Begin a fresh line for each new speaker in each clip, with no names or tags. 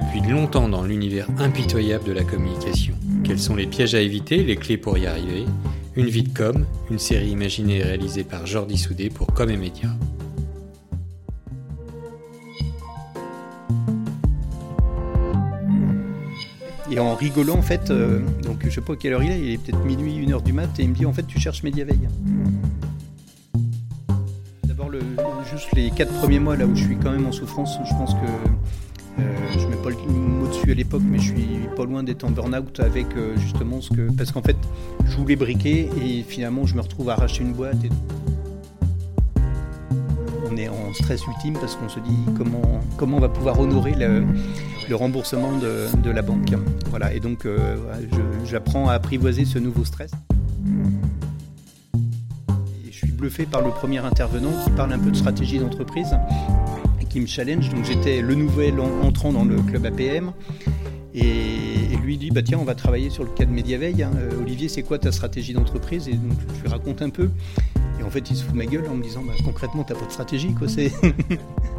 depuis longtemps dans l'univers impitoyable de la communication. Quels sont les pièges à éviter, les clés pour y arriver? Une vie de com, une série imaginée et réalisée par Jordi Soudé pour Com et Média.
Et en rigolant, en fait, euh, donc je sais pas quelle heure il est, il est peut-être minuit, une heure du mat, et il me dit en fait, tu cherches Mediaveil. D'abord, le, juste les quatre premiers mois, là où je suis quand même en souffrance, je pense que le mot dessus à l'époque, mais je suis pas loin d'être en burn-out avec euh, justement ce que. Parce qu'en fait, je voulais briquer et finalement, je me retrouve à arracher une boîte. Et... On est en stress ultime parce qu'on se dit comment, comment on va pouvoir honorer le, remboursement de, la banque. Voilà, et donc euh, j'apprends à apprivoiser ce nouveau stress. Et je suis bluffé par le premier intervenant qui parle un peu de stratégie d'entreprise challenge. Donc j'étais le nouvel entrant dans le club APM. Et, et lui dit bah tiens on va travailler sur le cas de Mediaveil. Hein. Euh, Olivier c'est quoi ta stratégie d'entreprise? Et donc je lui raconte un peu. Et en fait il se fout de ma gueule en me disant bah, concrètement t'as pas de stratégie quoi. C'est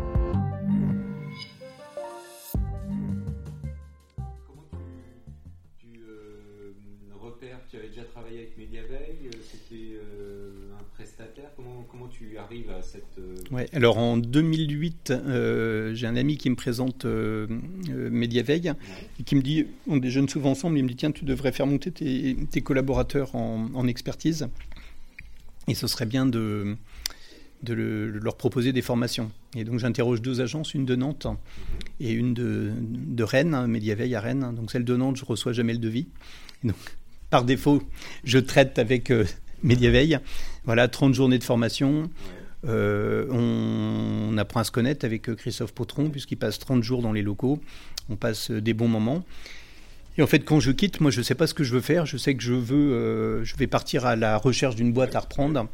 tu arrives à cette. Euh...
Ouais, alors en 2008, euh, j'ai un ami qui me présente euh, et qui me dit on déjeune souvent ensemble. Il me dit tiens, tu devrais faire monter tes, tes collaborateurs en, en, expertise et ce serait bien de. De, le, de, leur proposer des formations. Et donc j'interroge deux agences, une de Nantes et une de, de Rennes, Mediaveil à Rennes. Donc celle de Nantes, je reçois jamais le devis. Et donc par défaut, je traite avec euh, Mediaveil. Voilà, 30 journées de formation. Euh, on, on, apprend à se connaître avec Christophe Potron, puisqu'il passe 30 jours dans les locaux. On passe des bons moments. Et en fait, quand je quitte, moi, je ne sais pas ce que je veux faire. Je sais que je veux, euh, je vais partir à la recherche d'une boîte à reprendre.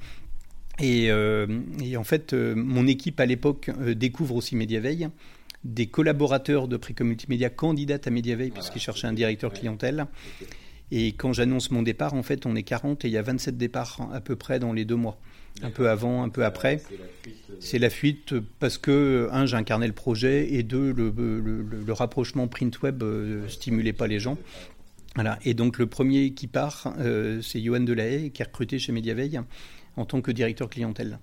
Et, euh, et en fait, euh, mon équipe à l'époque euh, découvre aussi Mediaveil. Des collaborateurs de Précom Multimédia candidatent à Mediaveil voilà, parce qu'ils cherchaient un directeur clientèle. Okay. Et quand j'annonce mon départ, en fait, on est 40 et il y a 27 départs à peu près dans les deux mois. Un peu avant, un peu après. C'est la, la, fuite parce que, un, j'incarnais le projet et deux, le, le, le rapprochement print web euh, stimulait pas les gens. Voilà. Et donc, le premier qui part, euh, c'est Johan Delahaye, qui est recruté chez Mediaveil en tant que directeur clientèle.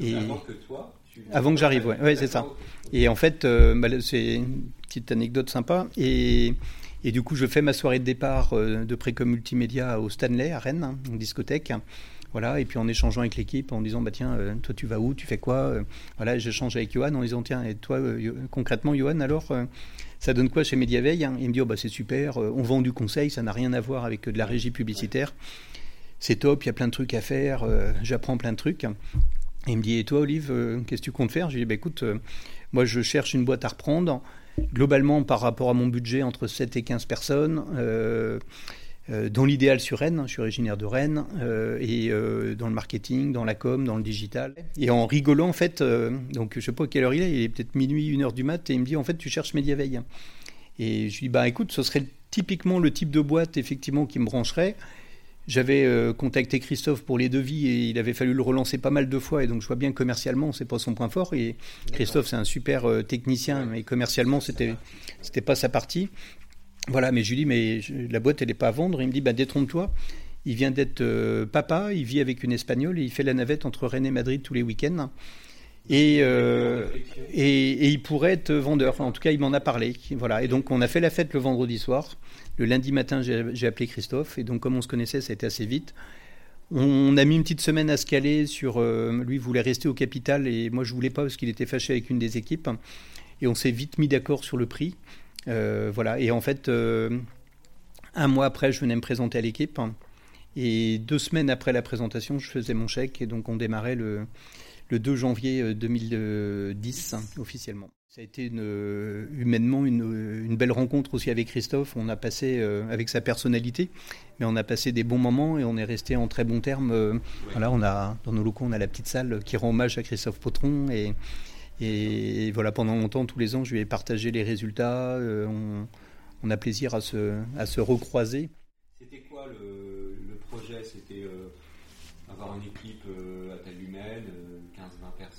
Et avant que toi
avant que j'arrive, ouais, ouais c'est ça. Et en fait, euh, bah, c'est une petite anecdote sympa. Et et du coup, je fais ma soirée de départ euh, de Précom Multimédia au Stanley, à Rennes, en discothèque. Voilà, et puis en échangeant avec l'équipe, en disant bah tiens, euh, toi tu vas où, tu fais quoi? Euh, Voilà, j'échange avec Johan en disant tiens, et toi concrètement, Johan, alors ça donne quoi chez Mediaveil hein? Il me dit oh, bah c'est super, on vend du conseil, ça n'a rien à voir avec de la régie publicitaire. C'est top, il y a plein de trucs à faire, j'apprends plein de trucs. Et il me dit et toi, Olive, qu'est-ce que tu comptes faire? J'ai dit bah écoute, moi je cherche une boîte à reprendre globalement par rapport à mon budget entre 7 et 15 personnes. Euh, euh, dans l'idéal sur Rennes, je suis originaire de Rennes, euh, et euh, dans le marketing, dans la com, dans le digital. Et en rigolant, en fait, euh, donc je sais pas quelle heure il est, il est peut-être minuit, une heure du mat, et il me dit, en fait, tu cherches Mediaveil. Et je lui dis, bah écoute, ce serait typiquement le type de boîte, effectivement, qui me brancherait. J'avais euh, contacté Christophe pour les devis et il avait fallu le relancer pas mal de fois et donc je vois bien commercialement c'est pas son point fort et Christophe c'est un super euh, technicien mais commercialement c'était c'était pas sa partie. Voilà mais je lui dis mais je, la boîte elle est pas à vendre, il me dit bah détrompe-toi. Il vient d'être euh, papa, il vit avec une espagnole et il fait la navette entre Rennes et Madrid tous les week-ends. Et, euh, et, et, il pourrait être vendeur. En tout cas, il m'en a parlé. Voilà. Et donc, on a fait la fête le vendredi soir. Le lundi matin, j'ai appelé Christophe. Et donc, comme on se connaissait, ça a été assez vite. On a mis une petite semaine à se caler sur. Euh, lui voulait rester au capital et moi, je voulais pas parce qu'il était fâché avec une des équipes. Et on s'est vite mis d'accord sur le prix. Euh, voilà. Et en fait, un mois après, je venais me présenter à l'équipe. Et deux semaines après la présentation, je faisais mon chèque. Et donc, on démarrait le le 2 janvier 2010 officiellement. Ça a été une, humainement une, une, belle rencontre aussi avec Christophe. On a passé, euh, avec sa personnalité, mais on a passé des bons moments et on est resté en très bons termes. Euh. Voilà, on a, dans nos locaux, on a la petite salle qui rend hommage à Christophe Potron. Et, et voilà, pendant longtemps, tous les ans, je lui ai partagé les résultats. Euh, on, on, a plaisir à se, à se recroiser.
C'était quoi le, le projet? C'était avoir une équipe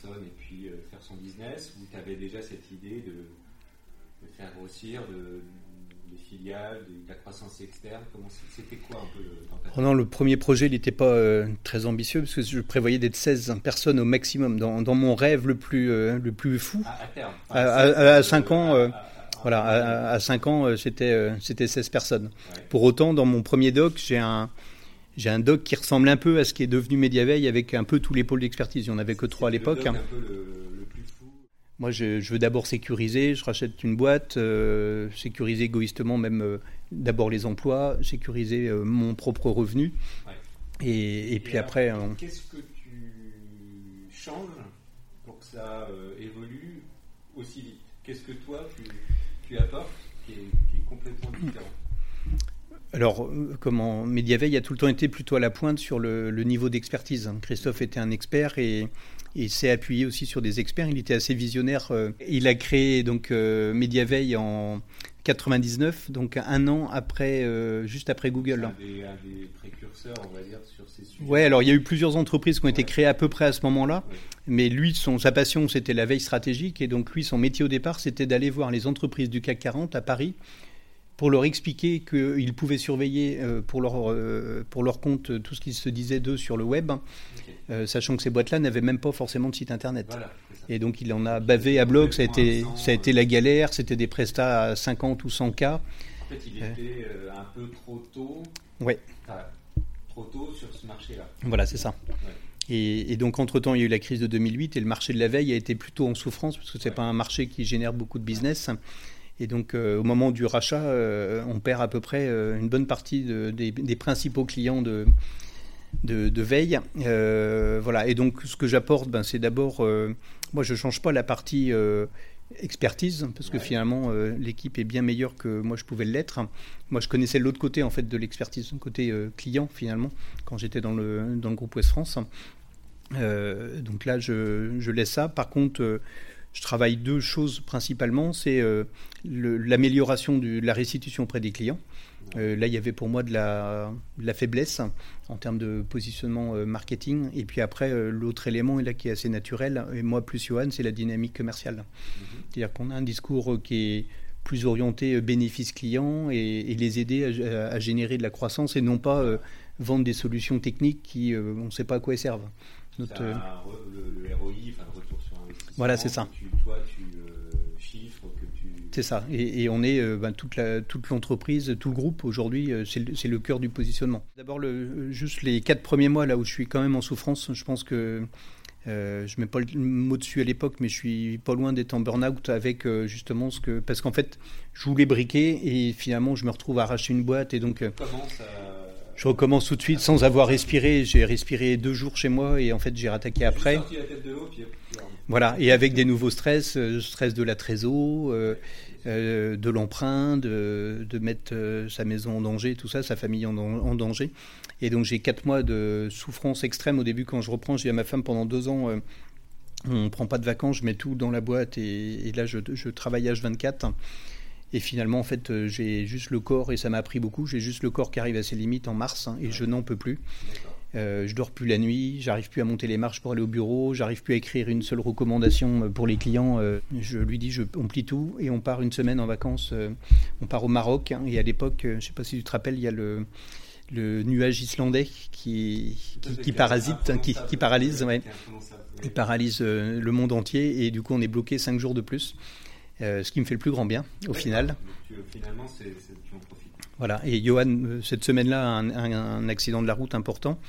15-20 personnes et puis euh, faire son business ou tu avais déjà cette idée de faire grossir, de, des filiales, de, la croissance externe C'était quoi un peu
le, non, le premier projet n'était pas euh, très ambitieux parce que je prévoyais d'être 16 personnes au maximum dans, dans mon rêve le plus, euh, le plus fou.
À, terme.
à, 5 ans. Euh, voilà, à, 5 ans, c'était c'était 16 personnes. Pour autant, dans mon premier doc, j'ai un, j'ai un doc qui ressemble un peu à ce qui est devenu Mediaveil avec un peu tous les pôles d'expertise. Il n'y en avait que trois à l'époque. Moi, je, veux d'abord sécuriser. Je rachète une boîte, euh, sécuriser égoïstement même euh, d'abord les emplois, sécuriser euh, mon propre revenu. Et, puis après.
Qu'est-ce que tu changes pour que ça évolue aussi vite? Qu'est-ce que toi tu, apportes qui est complètement différent?
Alors, euh, comment Mediaveil a tout le temps été plutôt à la pointe sur le, niveau d'expertise. Christophe était un expert et, il s'est appuyé aussi sur des experts. Il était assez visionnaire. Euh, il a créé donc euh, Mediaveil en 99, donc un an après, juste après Google.
Un des, précurseurs, on va dire, sur ces sujets.
Ouais, alors il y a eu plusieurs entreprises qui ont été créées à peu près à ce moment-là. Mais lui, son, sa passion, c'était la veille stratégique. Et donc lui, son métier au départ, c'était d'aller voir les entreprises du CAC 40 à Paris pour leur expliquer qu'ils pouvaient surveiller euh, pour, leur, euh, pour leur compte euh, tout ce qui se disait d'eux sur le web, sachant que ces boîtes-là n'avaient même pas forcément de site internet. et donc il en a bavé à bloc, ça a été, ça a été la galère, c'était des prestats à 50 ou 100
cas. En fait, il était un peu trop tôt.
Ouais.
trop tôt sur ce marché-là.
Voilà, c'est ça. Et, donc, entre-temps, il y a eu la crise de 2008 et le marché de la veille a été plutôt en souffrance parce que ce n'est pas un marché qui génère beaucoup de business. Et donc, euh, au moment du rachat, euh, on perd à peu près euh, une bonne partie des, principaux clients de, de, veille. voilà. Et donc, ce que j'apporte, ben, c'est d'abord, moi, je ne change pas la partie expertise, parce que finalement, l'équipe est bien meilleure que moi, je pouvais l'être. Moi, je connaissais l'autre côté, en fait, de l'expertise, le côté client, finalement, quand j'étais dans le, dans le groupe Ouest France. donc là, je, je, laisse ça. Par contre, je travaille deux choses principalement. C'est euh, l'amélioration de la restitution auprès des clients. Euh, là, il y avait pour moi de la, la faiblesse en termes de positionnement euh, marketing. Et puis après, l'autre élément là, qui est assez naturel, et moi plus Johan, c'est la dynamique commerciale. Mhm. C'est-à-dire qu'on a un discours qui est plus orienté bénéfice client et, les aider à, générer de la croissance et non pas vendre des solutions techniques qui on ne sait pas à quoi elles servent.
Notre, le, ROI, enfin le retour sur
voilà, c'est ça.
toi, tu euh, chiffres que tu.
C'est ça. Et, on est euh, ben, toute, la, toute l'entreprise, tout le groupe aujourd'hui, euh, c'est, le, c'est le cœur du positionnement. D'abord, le, juste les quatre premiers mois là où je suis quand même en souffrance, je pense que euh, je mets pas le mot dessus à l'époque, mais je suis pas loin d'être en burn-out avec justement ce que. Parce qu'en fait, je voulais briquer et finalement, je me retrouve à arracher une boîte. Et donc,
Comment ça
je recommence tout de suite sans avoir respiré. J'ai respiré deux jours chez moi et en fait j'ai rattaqué après. Voilà, et avec des nouveaux stress, euh, stress de la trésor, euh, euh, de l'emprunt, de, mettre sa maison en danger, tout ça, sa famille en, danger. Et donc j'ai quatre mois de souffrance extrême au début quand je reprends. J'ai à ma femme pendant deux ans. on ne prend pas de vacances, je mets tout dans la boîte et, là je, je travaille H24. Et finalement, en fait, euh, j'ai juste le corps, et ça m'a appris beaucoup, j'ai juste le corps qui arrive à ses limites en mars, hein, et je n'en peux plus. Euh, je dors plus la nuit, j'arrive plus à monter les marches pour aller au bureau, j'arrive plus à écrire une seule recommandation euh, pour les clients. Euh, je lui dis, je, on plie tout et on part une semaine en vacances. on part au Maroc, hein, et à l'époque, je sais pas si tu te rappelles, il y a le, le nuage islandais qui, qui, parasite, hein, qui, qui, paralyse, ouais. il paralyse le monde entier, et du coup, on est bloqué cinq jours de plus. Euh, ce qui me fait le plus grand bien au final.
finalement, c'est, tu en profites.
Voilà, et Johan, euh, cette semaine-là, a un, accident de la route important.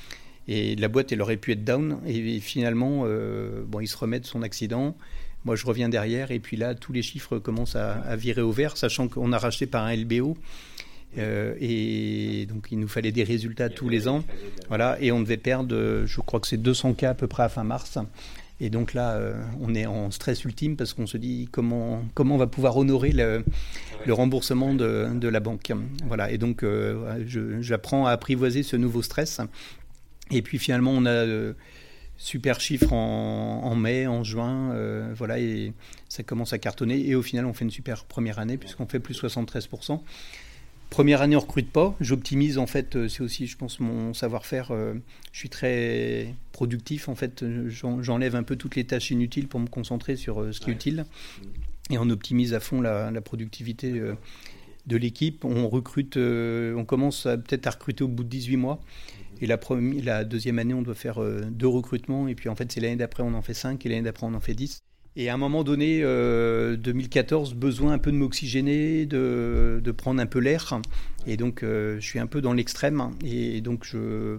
Et la boîte, elle aurait pu être down. Et, finalement, euh, bon, il se remet de son accident. Moi, je reviens derrière. Et puis là, tous les chiffres commencent à, virer au vert, sachant qu'on a racheté par un LBO. et donc, il nous fallait des résultats tous les ans. Voilà, et on devait perdre, je crois que c'est 200 cas à peu près à fin mars. Et donc là, euh, on est en stress ultime parce qu'on se dit comment, comment on va pouvoir honorer le, remboursement de, la banque. Voilà. Et donc, euh, j'apprends à apprivoiser ce nouveau stress. Et puis finalement, on a euh, super chiffres en, mai, en juin, voilà, et ça commence à cartonner. Et au final, on fait une super première année puisqu'on fait plus 73%. Première année, on recrute pas. J'optimise en fait. Euh, c'est aussi, je pense, mon savoir-faire. Euh, je suis très productif en fait. J'enlève un peu toutes les tâches inutiles pour me concentrer sur euh, ce qui est utile. et on optimise à fond la, productivité de l'équipe. On recrute, on commence peut-être à recruter au bout de 18 mois. Et la, première, la deuxième année, on doit faire deux recrutements. Et puis en fait, c'est l'année d'après, on en fait cinq. Et l'année d'après, on en fait 10. Et à un moment donné, 2014, besoin un peu de m'oxygéner, de, de, prendre un peu l'air. Et donc, je suis un peu dans l'extrême. Et donc, je,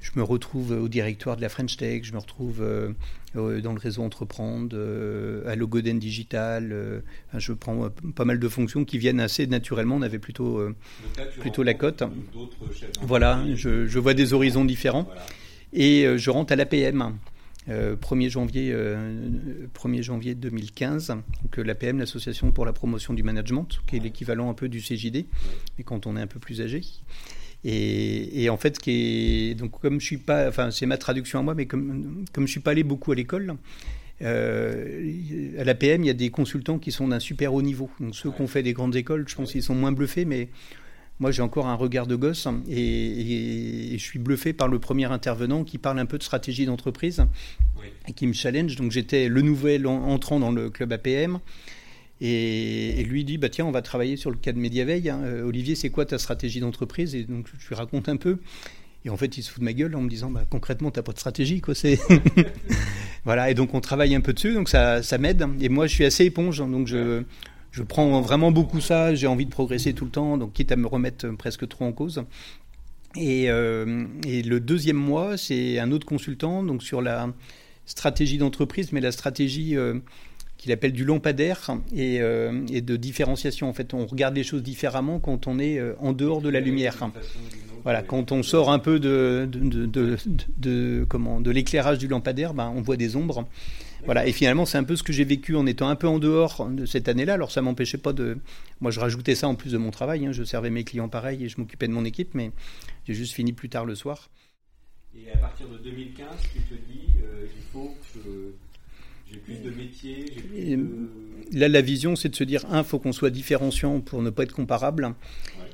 je me retrouve au directoire de la French Tech, je me retrouve euh, dans le réseau Entreprendre, euh, à Logoden Digital. Euh, je prends pas mal de fonctions qui viennent assez naturellement. On avait plutôt, plutôt la cote. Voilà, je, je, vois des horizons différents. Et je rentre à l'APM. 1er, janvier, 1er janvier 2015, donc l'APM, l'Association pour la promotion du management, qui est l'équivalent un peu du CJD, mais quand on est un peu plus âgé. Et, en fait, qui est, donc comme je suis pas, enfin c'est ma traduction à moi, mais comme comme je suis pas allé beaucoup à l'école, euh, à l'APM, il y a des consultants qui sont d'un super haut niveau. Donc ceux qui ont fait des grandes écoles, je pense qu'ils sont moins bluffés, mais moi j'ai encore un regard de gosse et, je suis bluffé par le premier intervenant qui parle un peu de stratégie d'entreprise et qui me challenge. Donc j'étais le nouvel entrant dans le club APM. Et, lui dit bah tiens on va travailler sur le cas de Mediaveil. Hein. Euh, Olivier c'est quoi ta stratégie d'entreprise? Et donc je lui raconte un peu. Et en fait il se fout de ma gueule en me disant bah concrètement t'as pas de stratégie quoi. C'est voilà et donc on travaille un peu dessus donc ça, ça m'aide. Et moi je suis assez éponge donc je je prends vraiment beaucoup ça. J'ai envie de progresser tout le temps donc quitte à me remettre presque trop en cause. Et, euh, et le deuxième mois c'est un autre consultant donc sur la stratégie d'entreprise mais la stratégie euh, qu'il appelle du lampadaire euh, et, de différenciation. En fait, on regarde les choses différemment quand on est euh, en dehors de la lumière. Voilà, quand on sort un peu de, de, comment, de l'éclairage du lampadaire, ben, on voit des ombres. Voilà, et finalement, c'est un peu ce que j'ai vécu en étant un peu en dehors de cette année-là. Alors, ça m'empêchait pas de. Moi, je rajoutais ça en plus de mon travail. Hein. Je servais mes clients pareil et je m'occupais de mon équipe, mais j'ai juste fini plus tard le soir.
Et à partir de 2015, tu te dis, euh, il faut que j'ai plus de métiers.
Là, la vision, c'est de se dire, un, faut qu'on soit différenciant pour ne pas être comparable.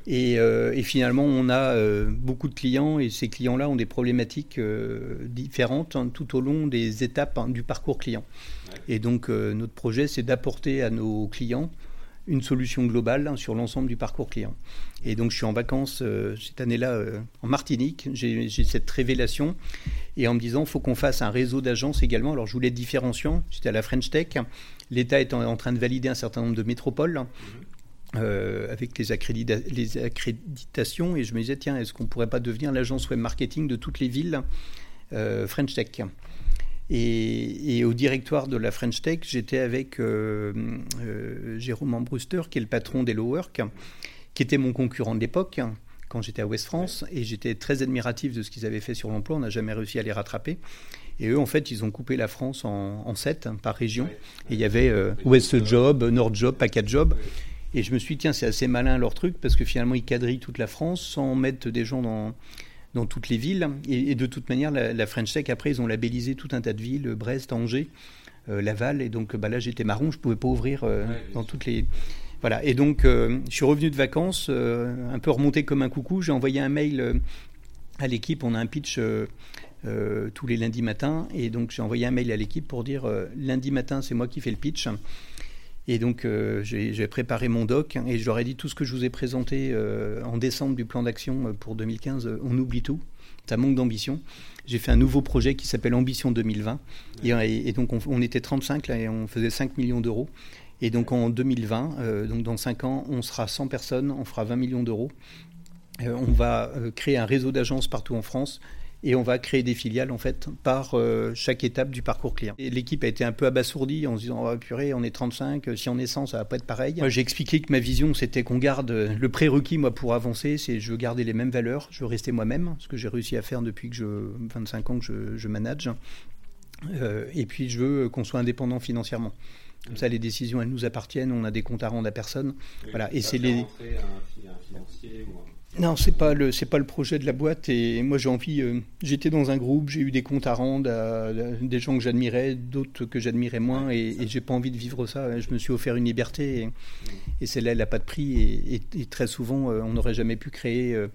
Euh, et, finalement, on a euh, beaucoup de clients et ces clients-là ont des problématiques euh, différentes hein, tout au long des étapes hein, du parcours client. Et donc, notre projet, c'est d'apporter à nos clients une solution globale hein, sur l'ensemble du parcours client. Et donc je suis en vacances euh, cette année-là euh, en Martinique, j'ai cette révélation, et en me disant, il faut qu'on fasse un réseau d'agences également. Alors je voulais être différenciant, j'étais à la French Tech, l'État est en, train de valider un certain nombre de métropoles. Euh, avec les, les, accréditations et je me disais tiens est-ce qu'on pourrait pas devenir l'agence web marketing de toutes les villes French Tech? Et, au directoire de la French Tech, j'étais avec euh, euh, Jérôme Ambruster, qui est le patron d'Hello Work, qui était mon concurrent de l'époque, quand j'étais à West France, et j'étais très admiratif de ce qu'ils avaient fait sur l'emploi. On n'a jamais réussi à les rattraper. Et eux, en fait, ils ont coupé la France en, sept par région. Et il y avait euh, West Job, Nord Job, Packet Job. Et je me suis dit, tiens, c'est assez malin leur truc, parce que finalement, ils quadrillent toute la France sans mettre des gens dans dans toutes les villes. Et, de toute manière, la, French Tech, après, ils ont labellisé tout un tas de villes, Brest, Angers, euh, Laval. Et donc bah, là, j'étais marron, je ne pouvais pas ouvrir euh, dans toutes les... Voilà. Et donc, euh, je suis revenu de vacances, un peu remonté comme un coucou. J'ai envoyé un mail à l'équipe. On a un pitch tous les lundis matins. Et donc, j'ai envoyé un mail à l'équipe pour dire lundi matin, c'est moi qui fais le pitch. Et donc, euh, j'ai préparé mon doc et je leur ai dit tout ce que je vous ai présenté euh, en décembre du plan d'action euh, pour 2015, on oublie tout. Ça manque d'ambition. J'ai fait un nouveau projet qui s'appelle Ambition 2020. Et, donc, on, était 35 là et on faisait 5 millions d'euros. Et donc, en 2020, donc dans 5 ans, on sera 100 personnes, on fera 20 millions d'euros. on va créer un réseau d'agences partout en France et on va créer des filiales en fait par euh, chaque étape du parcours client. L'équipe a été un peu abasourdie en se disant oh, purée, on est 35, si on est 100, ça va pas être pareil. J'ai expliqué que ma vision c'était qu'on garde le prérequis moi pour avancer, c'est je veux garder les mêmes valeurs, je veux rester moi-même, ce que j'ai réussi à faire depuis que je 25 ans que je, je manage. Euh, et puis je veux qu'on soit indépendant financièrement. Comme ça, les décisions, elles nous appartiennent. On a des comptes à rendre à personne. voilà. Et c'est les. Un, financier ou un non, c'est pas le c'est pas le projet de la boîte et moi j'ai envie. Euh, j'étais dans un groupe, j'ai eu des comptes à rendre à, des gens que j'admirais, d'autres que j'admirais moins et, et j'ai pas envie de vivre ça. Je me suis offert une liberté et, celle-là elle n'a pas de prix et, très souvent euh, on n'aurait jamais pu créer euh,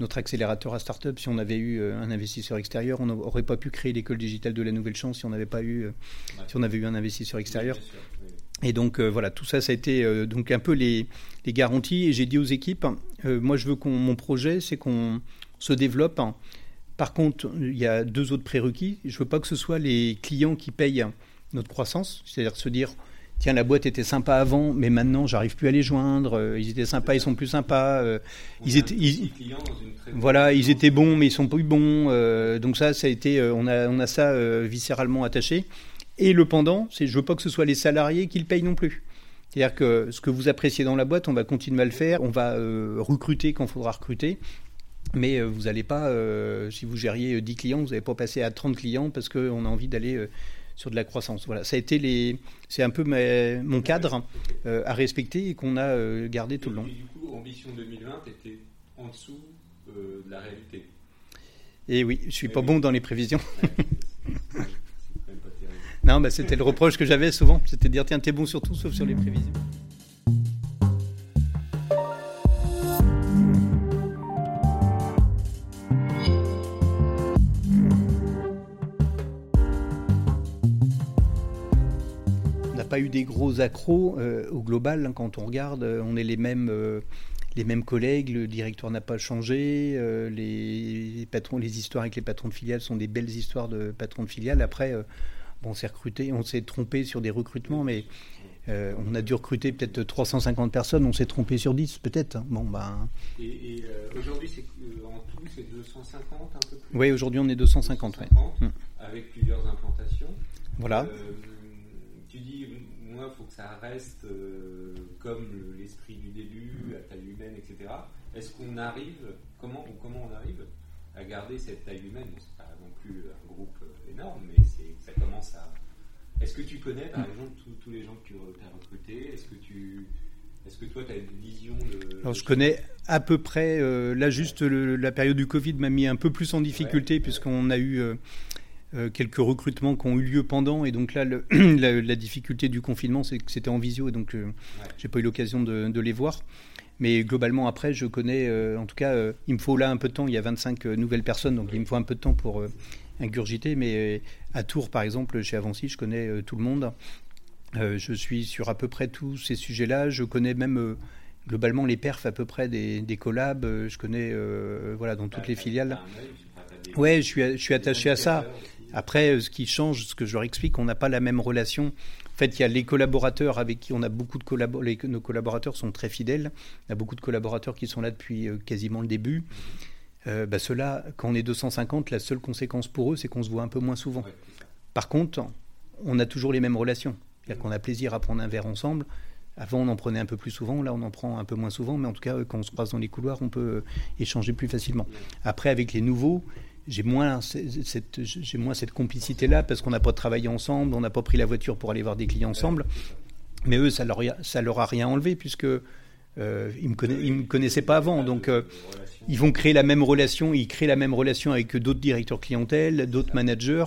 notre accélérateur à start-up si on avait eu un investisseur extérieur. On n'aurait pas pu créer l'école digitale de la nouvelle chance si on n'avait pas eu si on avait eu un investisseur extérieur. Et donc voilà, tout ça, ça a été donc un peu les, les garanties. Et j'ai dit aux équipes, moi je veux qu'on mon projet, c'est qu'on se développe. Par contre, il y a deux autres prérequis. Je veux pas que ce soit les clients qui payent notre croissance, c'est-à-dire se dire tiens, la boîte était sympa avant, mais maintenant, j'arrive plus à les joindre. Euh, ils étaient sympas, ils sont plus sympas. Euh, ils étaient, voilà, ils étaient bons, mais ils sont plus bons. Euh, donc ça, ça a été, on a, on a ça viscéralement attaché. Et le pendant, c'est je veux pas que ce soit les salariés qui le payent non plus. C'est-à-dire que ce que vous appréciez dans la boîte, on va continuer à le faire. On va recruter quand il faudra recruter. Mais vous n'allez pas, si vous gériez 10 clients, vous n'allez pas passer à 30 clients parce qu'on a envie d'aller sur de la croissance. Voilà, ça a été les, c'est un peu mon cadre euh, à respecter et qu'on a euh, gardé tout le long.
Et du coup, Ambition 2020 était en dessous euh, de la réalité.
Et oui, je suis pas bon dans les prévisions. non, bah, c'était le reproche que j'avais souvent, c'était de dire tiens, t'es bon sur tout sauf sur les prévisions. pas eu des gros accros euh, au global. Hein, quand on regarde, euh, on est les mêmes, euh, les mêmes collègues, le directeur n'a pas changé, les, les histoires avec les patrons de filiales sont des belles histoires de patrons de filiales. Après, bon, on s'est recruté, on s'est trompé sur des recrutements, mais on a dû recruter peut-être 350 personnes, on s'est trompé sur 10 peut-être. Hein. Bon,
ben... Et, aujourd'hui, c'est, en tout, c'est 250 un peu plus?
Oui, aujourd'hui, on est 250, 250
ouais. avec plusieurs implantations.
Voilà
il faut que ça reste euh, comme l'esprit du début, à taille humaine, etc. Est-ce qu'on arrive, comment, comment on arrive à garder cette taille humaine? Non plus un groupe euh, énorme, mais ça commence à. Est-ce que tu connais, par exemple, tous les gens que tu as recrutés? Est-ce que tu. Est-ce que toi, tu as une vision de...
Alors, je connais à peu près, euh, là, juste la période du Covid m'a mis un peu plus en difficulté, puisqu'on a eu euh, quelques recrutements qui ont eu lieu pendant. Et donc là, la, difficulté du confinement, c'est que c'était en visio, et donc je euh, j'ai pas eu l'occasion de, les voir. Mais globalement, après, je connais, euh, en tout cas, il me faut là un peu de temps. Il y a 25 nouvelles personnes, donc il me faut un peu de temps pour ingurgiter. Mais à Tours, par exemple, chez Avancy, je connais tout le monde. je suis sur à peu près tous ces sujets-là. Je connais même globalement les perfs à peu près des, des collabs. Je connais voilà, dans toutes les filiales. Ouais, je suis, je suis attaché à ça. Après, euh, ce qui change, ce que je leur explique, on n'a pas la même relation. En fait, il y a les collaborateurs avec qui on a beaucoup de collaborateurs. Nos collaborateurs sont très fidèles. Il y a beaucoup de collaborateurs qui sont là depuis euh, quasiment le début. Euh, bah, Ceux-là, quand on est 250, la seule conséquence pour eux, c'est qu'on se voit un peu moins souvent. Par contre, on a toujours les mêmes relations. C'est-à-dire qu'on a plaisir à prendre un verre ensemble. Avant, on en prenait un peu plus souvent, là, on en prend un peu moins souvent, mais en tout cas, quand on se croise dans les couloirs, on peut échanger plus facilement. Après, avec les nouveaux, j'ai moins cette, complicité-là parce qu'on n'a pas travaillé ensemble, on n'a pas pris la voiture pour aller voir des clients ensemble. Mais eux, ça leur, leur a rien enlevé puisque euh, ils, me connaissaient pas avant. Donc, euh, ils vont créer la même relation, ils créent la même relation avec d'autres directeurs clientèle, d'autres managers.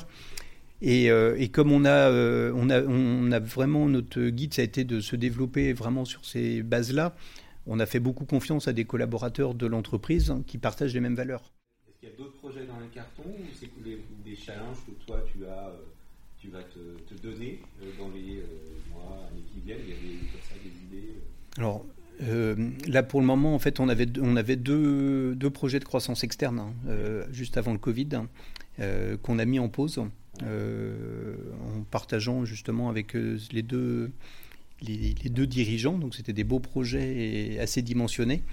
Et, euh, comme on a, on, a, on a vraiment, notre guide, ça a été de se développer vraiment sur ces bases-là. On a fait beaucoup confiance à des collaborateurs de l'entreprise qui partagent les mêmes valeurs
il y a d'autres projets dans les cartons ou c'est des, challenges que toi tu as, euh, tu vas te, donner euh, dans les euh, mois, années qui viennent? Il y a des, ça, des idées
Alors, là, pour le moment, en fait, on avait, on avait deux, deux projets de croissance externe hein, juste avant le Covid qu'on a mis en pause en partageant justement avec les deux, les, les deux dirigeants. Donc, c'était des beaux projets assez dimensionnés.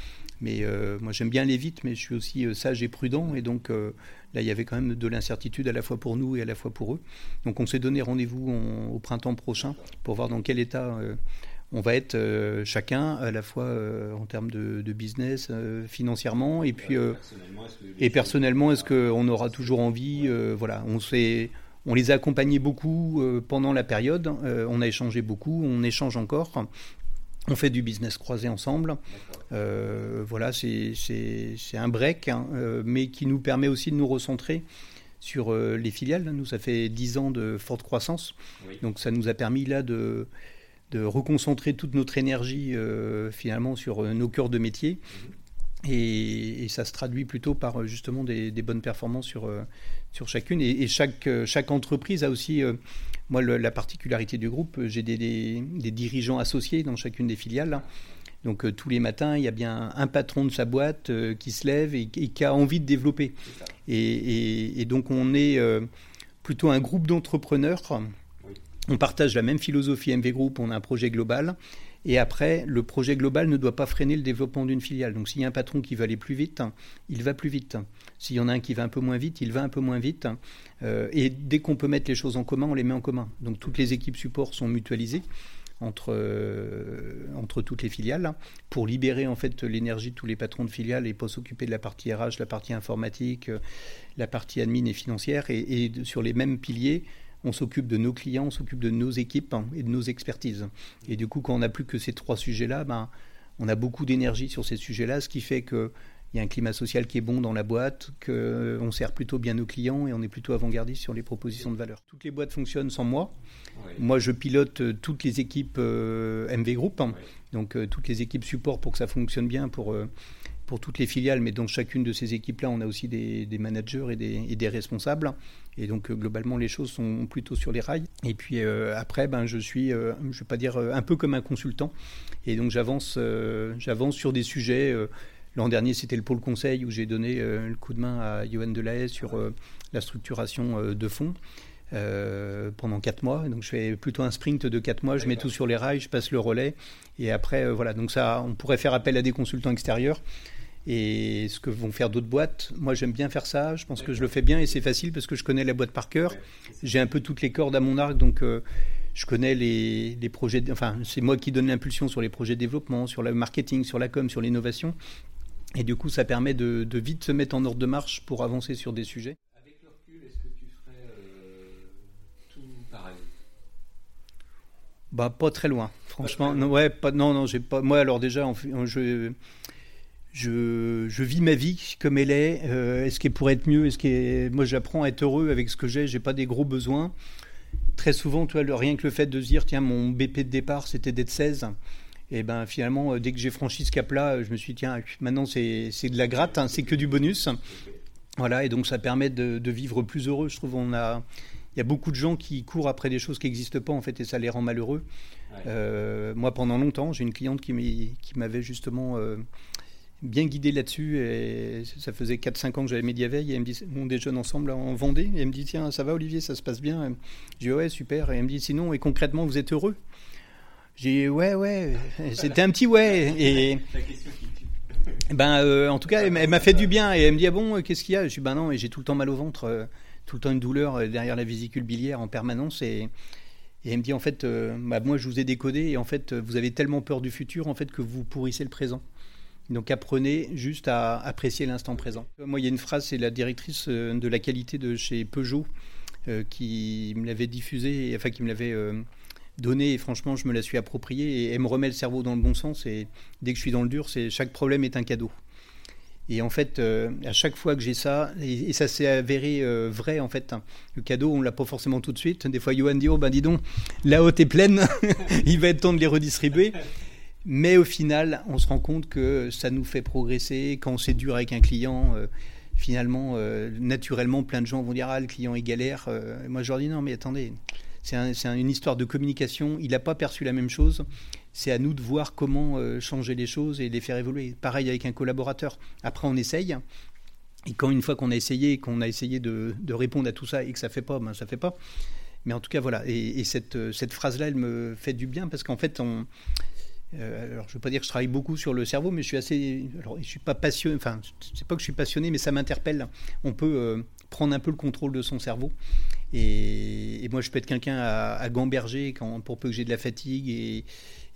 Mais euh, moi, j'aime bien aller vite, mais je suis aussi euh, sage et prudent. Et donc, euh, là, il y avait quand même de l'incertitude à la fois pour nous et à la fois pour eux. Donc, on s'est donné rendez-vous au printemps prochain pour voir dans quel état on va être chacun, à la fois en termes de, business, financièrement, et puis et personnellement, est-ce qu'on aura toujours envie Voilà, on s'est on les a accompagnés beaucoup pendant la période, on a échangé beaucoup, on échange encore. On fait du business croisé ensemble. Euh, voilà, c'est un break, hein, euh, mais qui nous permet aussi de nous recentrer sur euh, les filiales. Nous, ça fait 10 ans de forte croissance. Donc, ça nous a permis là de, de reconcentrer toute notre énergie finalement sur nos cœurs de métier. Et, ça se traduit plutôt par justement des, bonnes performances sur, sur chacune. Et, chaque, chaque entreprise a aussi, moi, la particularité du groupe, j'ai des, des, dirigeants associés dans chacune des filiales. Donc euh, tous les matins, il y a bien un patron de sa boîte euh, qui se lève et, qui a envie de développer. Et, donc on est euh, plutôt un groupe d'entrepreneurs. On partage la même philosophie MV Group, on a un projet global. Et après, le projet global ne doit pas freiner le développement d'une filiale. Donc s'il y a un patron qui veut aller plus vite, il va plus vite. S'il y en a un qui va un peu moins vite, il va un peu moins vite. et dès qu'on peut mettre les choses en commun, on les met en commun. Donc toutes les équipes support sont mutualisées entre, euh, toutes les filiales pour libérer en fait l'énergie de tous les patrons de filiales et pas s'occuper de la partie RH, la partie informatique, euh, la partie admin et financière. Et, sur les mêmes piliers, on s'occupe de nos clients, on s'occupe de nos équipes hein, et de nos expertises. Et du coup, quand on n'a plus que ces trois sujets-là, ben, on a beaucoup d'énergie sur ces sujets-là, ce qui fait que il y a un climat social qui est bon dans la boîte, qu'on sert plutôt bien nos clients et on est plutôt avant-gardiste sur les propositions de valeur. Toutes les boîtes fonctionnent sans moi. Moi, je pilote euh, toutes les équipes euh, MV Group, hein. donc euh, toutes les équipes support pour que ça fonctionne bien pour, pour toutes les filiales, mais dans chacune de ces équipes-là, on a aussi des, managers et des, responsables. Et donc, globalement, les choses sont plutôt sur les rails. Et puis après, ben, je suis, je ne vais pas dire un peu comme un consultant. Et donc, j'avance sur des sujets. L'an dernier, c'était le pôle conseil où j'ai donné le coup de main à Johan Delahaye sur la structuration de fonds. Euh, pendant 4 mois. Donc je fais plutôt un sprint de 4 mois, je mets tout sur les rails, je passe le relais. Et après, euh, voilà, donc ça, on pourrait faire appel à des consultants extérieurs. Et ce que vont faire d'autres boîtes, moi j'aime bien faire ça, je pense que je le fais bien et c'est facile parce que je connais la boîte par cœur. J'ai un peu toutes les cordes à mon arc, donc euh, je connais les, les projets, enfin c'est moi qui donne l'impulsion sur les projets de développement, sur le marketing, sur la com, sur l'innovation. Et du coup, ça permet de, de vite se mettre en ordre de marche pour avancer sur des sujets. Bah, pas très loin. Franchement, non, ouais, pas, non, non, j'ai pas. Moi, alors déjà, je, je, je, vis ma vie comme elle est. Euh, est-ce qu'elle pourrait être mieux? Est-ce que moi, j'apprends à être heureux avec ce que j'ai. J'ai pas des gros besoins. Très souvent, tu vois, rien que le fait de se dire, tiens, mon BP de départ, c'était d'être 16. Et ben finalement, euh, dès que j'ai franchi ce cap-là, je me suis dit, tiens, maintenant c'est de la gratte, hein, c'est que du bonus. Voilà, et donc ça permet de, de, vivre plus heureux. Je trouve on a il y a beaucoup de gens qui courent après des choses qui n'existent pas en fait et ça les rend malheureux. Euh, moi, pendant longtemps, j'ai une cliente qui m'avait justement euh, bien guidé là-dessus. Et ça faisait 4-5 ans que j'avais Mediaveil et elle me dit on déjeune ensemble en Vendée. Et elle me dit tiens, ça va Olivier, ça se passe bien? Je dis ouais, super. Et elle me dit sinon, et concrètement, vous êtes heureux? J'ai dit ouais, ouais. C'était un petit ouais. Et. Ben, euh, en tout cas, elle m'a fait du bien et elle me dit ah bon, qu'est-ce qu'il y a? Je dis ben non, et j'ai tout le temps mal au ventre tout le temps une douleur euh, derrière la vésicule biliaire en permanence et, et elle me dit en fait, euh, bah, moi je vous ai décodé et en fait vous avez tellement peur du futur en fait que vous pourrissez le présent. Donc apprenez juste à apprécier l'instant présent. Moi il y a une phrase, c'est la directrice euh, de la qualité de chez Peugeot qui me l'avait diffusée, enfin qui me l'avait donnée et franchement je me la suis appropriée et elle me remet le cerveau dans le bon sens et dès que je suis dans le dur, c'est chaque problème est un cadeau. Et en fait, euh, à chaque fois que j'ai ça, et, ça s'est avéré euh, vrai en fait, hein. le cadeau, on l'a pas forcément tout de suite. Des fois, Johan dit, oh ben dis donc, la haute est pleine, il va être temps de les redistribuer. Mais au final, on se rend compte que ça nous fait progresser. Quand c'est dur avec un client, euh, finalement, naturellement, plein de gens vont dire, ah, le client est galère. moi, je leur dis, non, mais attendez, c'est une histoire de communication. Il n'a pas perçu la même chose c'est à nous de voir comment euh, changer les choses et les faire évoluer. Pareil avec un collaborateur. Après, on essaye. Et quand une fois qu'on a essayé, qu'on a essayé de, répondre à tout ça et que ça fait pas, ben ça fait pas. Mais en tout cas, voilà. Et, cette phrase-là, elle me fait du bien parce qu'en fait, on, euh, alors, je ne veux pas dire que je travaille beaucoup sur le cerveau, mais je suis assez. Alors, je suis pas passionné. Enfin, c'est pas que je suis passionné, mais ça m'interpelle. On peut euh, prendre un peu le contrôle de son cerveau. Et, moi, je peux être quelqu'un à, gamberger quand, pour peu que j'ai de la fatigue et,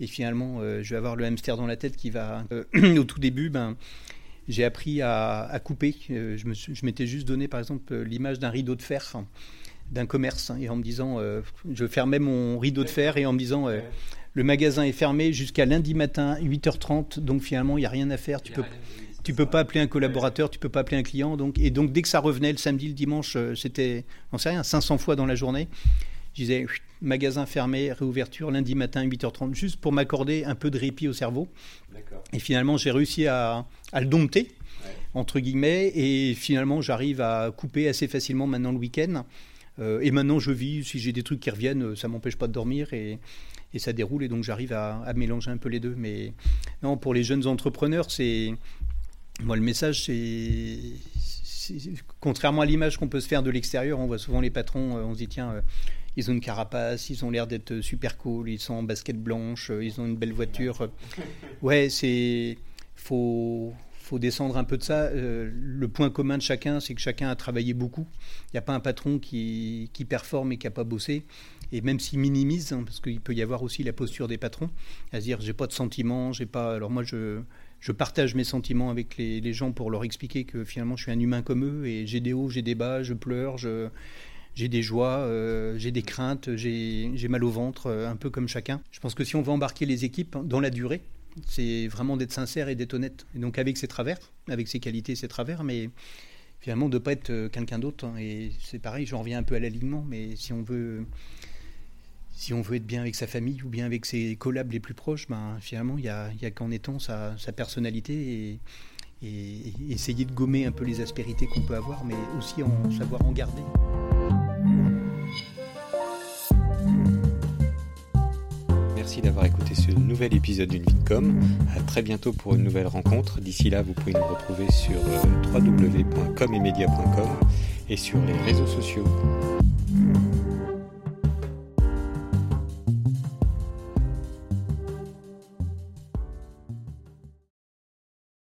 finalement, euh, je vais avoir le hamster dans la tête qui va. Au tout début, ben, j'ai appris à, couper. Euh, je m'étais juste donné, par exemple, l'image d'un rideau de fer d'un commerce hein, et en me disant, je fermais mon rideau de fer et en me disant, le magasin est fermé jusqu'à lundi matin, 8h30, donc finalement, il n'y a rien à faire. Tu peux, tu peux pas appeler un collaborateur, tu peux pas appeler un client. Donc, et donc, dès que ça revenait le samedi, le dimanche, c'était, on sait rien, 500 fois dans la journée, je disais, magasin fermé, réouverture lundi matin 8h30, juste pour m'accorder un peu de répit au cerveau. Et finalement, j'ai réussi à, le dompter, entre guillemets, et finalement, j'arrive à couper assez facilement maintenant le week-end. Euh, et maintenant, je vis, si j'ai des trucs qui reviennent, ça m'empêche pas de dormir et, ça déroule, et donc j'arrive à, mélanger un peu les deux. Mais non, pour les jeunes entrepreneurs, c'est. Moi, le message, c'est contrairement à l'image qu'on peut se faire de l'extérieur, on voit souvent les patrons, euh, on se dit tiens, euh, ils ont une carapace, ils ont l'air d'être super cool, ils sont en basket blanche, euh, ils ont une belle voiture. Ouais, c'est faut faut descendre un peu de ça. le point commun de chacun, c'est que chacun a travaillé beaucoup. Il n'y a pas un patron qui, qui performe et qui n'a pas bossé. Et même s'il minimise, hein, parce qu'il peut y avoir aussi la posture des patrons, à se dire j'ai pas de sentiments, j'ai pas. Alors moi je je partage mes sentiments avec les, gens pour leur expliquer que finalement je suis un humain comme eux et j'ai des hauts, j'ai des bas, je pleure, j'ai des joies, euh, j'ai des craintes, j'ai mal au ventre, euh, un peu comme chacun. Je pense que si on veut embarquer les équipes dans la durée, c'est vraiment d'être sincère et d'être honnête. Et donc avec ses travers, avec ses qualités ses travers, mais finalement de ne pas être euh, quelqu'un d'autre. Et c'est pareil, j'en reviens un peu à l'alignement, mais si on veut être bien avec sa famille ou bien avec ses collabs les plus proches, ben, finalement, il n'y a, a qu'en étant sa, personnalité et, essayer de gommer un peu les aspérités qu'on peut avoir, mais aussi en savoir en garder.
Merci d'avoir écouté ce nouvel épisode d'une vie de com. À très bientôt pour une nouvelle rencontre. D'ici là, vous pouvez nous retrouver sur euh, www.comemedia.com et sur les réseaux sociaux.